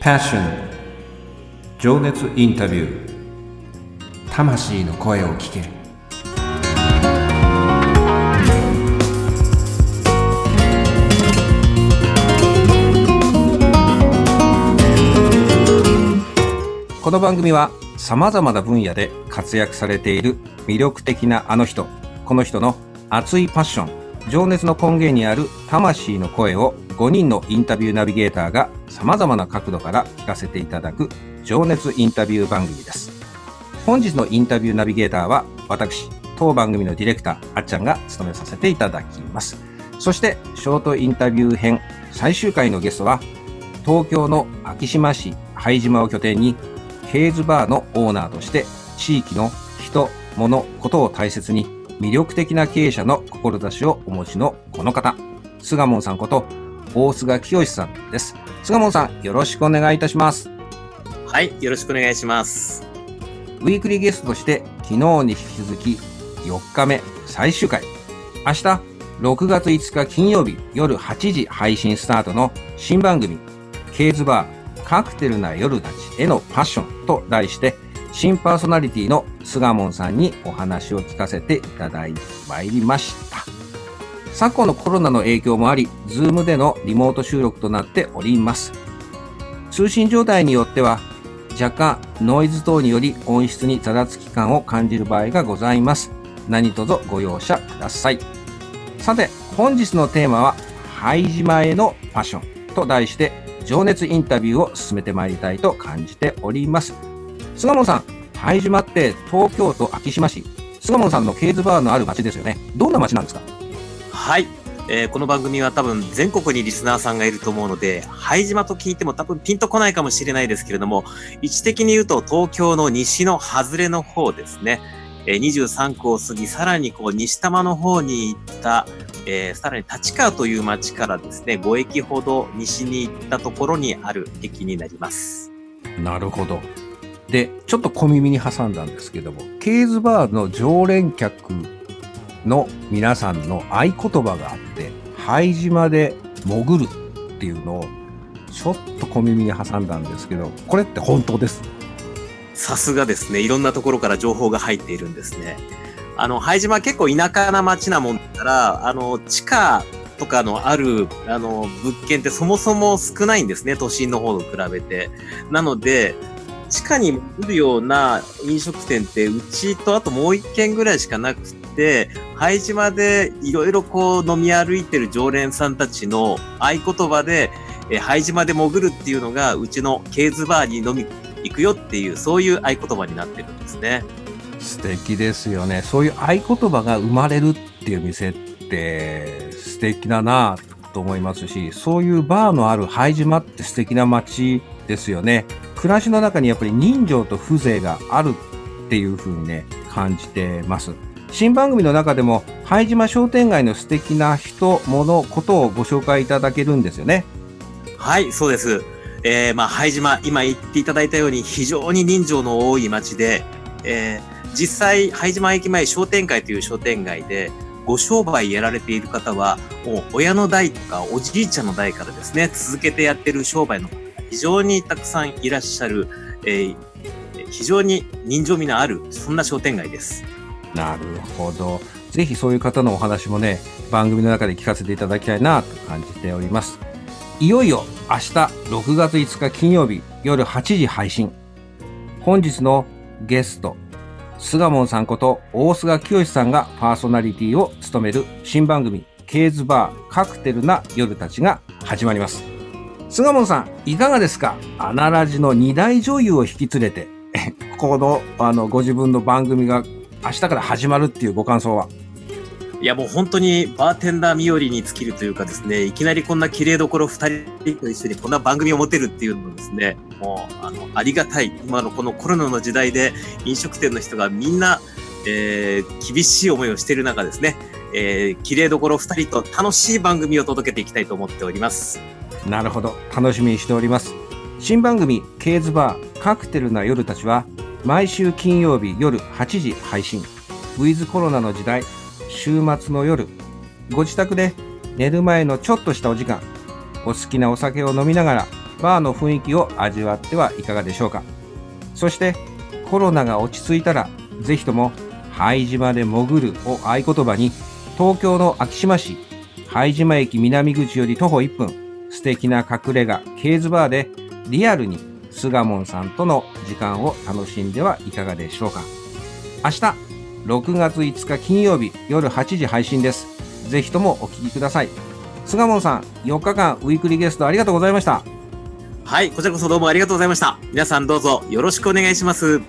Passion. 情熱インタビュー。魂の声を聞け。るこの番組はさまざまな分野で活躍されている魅力的なあの人この人の熱いパッション情熱の根源にある魂の声を5人のインタビューナビゲーターがさまざまな角度から聞かせていただく情熱インタビュー番組です。本日のインタビューナビゲーターは私当番組のディレクターあっちゃんが務めさせていただきます。そしてショートインタビュー編最終回のゲストは東京の昭島市拝島を拠点にケーズバーのオーナーとして地域の人、物、ことを大切に魅力的な経営者の志をお持ちのこの方、菅門さんこと大菅清さんです。菅門さん、よろしくお願いいたします。はい、よろしくお願いします。ウィークリーゲストとして昨日に引き続き4日目最終回。明日6月5日金曜日夜8時配信スタートの新番組、ケーズバーカクテルな夜たちへのパッションと題して、新パーソナリティの菅門さんにお話を聞かせていただいてまいりました。昨今のコロナの影響もあり、ズームでのリモート収録となっております。通信状態によっては、若干ノイズ等により音質にざらつき感を感じる場合がございます。何卒ご容赦ください。さて、本日のテーマは、拝島へのパッションと題して情熱インタビューを進めてまいりたいと感じております。菅門さん、拝島って東京都昭島市、菅門さんのケーズバーのある町ですよね。どんな町なんですか？はい。えー、この番組は多分全国にリスナーさんがいると思うので、拝島と聞いても多分ピンとこないかもしれないですけれども、位置的に言うと東京の西の外れの方ですね。えー、23区を過ぎ、さらにこう西多摩の方に行ったえー、さらに立川という町からですね、5駅ほど西に行ったところにある駅になります。なるほど。で、ちょっと小耳に挟んだんですけども、ケーズバーの常連客の皆さんの合言葉があって、灰島で潜るっていうのを、ちょっと小耳に挟んだんですけど、これって本当です？さすがですね。いろんなところから情報が入っているんですね。あの、拝島結構田舎な町なもんだから、あの、地下とかのある、あの、物件ってそもそも少ないんですね、都心の方と比べて。なので、地下に来るような飲食店って、うちとあともう一軒ぐらいしかなくて、拝島でいろいろこう飲み歩いてる常連さんたちの合言葉で、え拝島で潜るっていうのが、うちのケーズバーに飲み行くよっていう、そういう合言葉になってるんですね。素敵ですよね。そういう合言葉が生まれるっていう店って素敵だなと思いますし、そういうバーのある拝島って素敵な街ですよね。暮らしの中にやっぱり人情と風情があるっていう風にね、感じてます。新番組の中でも、拝島商店街の素敵な人、物、ことをご紹介いただけるんですよね。はい、そうです。えー、まあ、拝島、今言っていただいたように非常に人情の多い街で、えー実際、拝島駅前商店街という商店街で、ご商売やられている方は、もう親の代とかおじいちゃんの代からですね、続けてやってる商売の方非常にたくさんいらっしゃる、えー、非常に人情味のある、そんな商店街です。なるほど。ぜひそういう方のお話もね、番組の中で聞かせていただきたいなと感じております。いよいよ明日6月5日金曜日夜8時配信。本日のゲスト、菅門さんこと大菅清さんがパーソナリティを務める新番組ケーズバーカクテルな夜たちが始まります。菅門さん、いかがですか？アナラジの二大女優を引き連れて、この、あの、ご自分の番組が明日から始まるっていうご感想は？いやもう本当にバーテンダー日和に尽きるというかですね、いきなりこんな綺麗どころ2人と一緒にこんな番組を持てるっていうのもですね、もうあのありがたい、今のこのコロナの時代で飲食店の人がみんな、えー、厳しい思いをしている中ですね、えー、綺麗どころ2人と楽しい番組を届けていきたいと思っております。なるほど、楽しみにしております。新番組、ケーズバーカクテルな夜たちは、毎週金曜日夜8時配信。ウィズコロナの時代、週末の夜、ご自宅で寝る前のちょっとしたお時間、お好きなお酒を飲みながら、バーの雰囲気を味わってはいかがでしょうか。そしてコロナが落ち着いたら、ぜひとも拝島で潜るを合言葉に、東京の昭島市、拝島駅南口より徒歩1分、素敵な隠れ家、ケーズバーでリアルに菅門さんとの時間を楽しんではいかがでしょうか。明日、6月5日金曜日夜8時配信です。ぜひともお聞きください。菅門さん、4日間ウィークリーゲストありがとうございました。はい、こちらこそどうもありがとうございました。皆さんどうぞよろしくお願いします。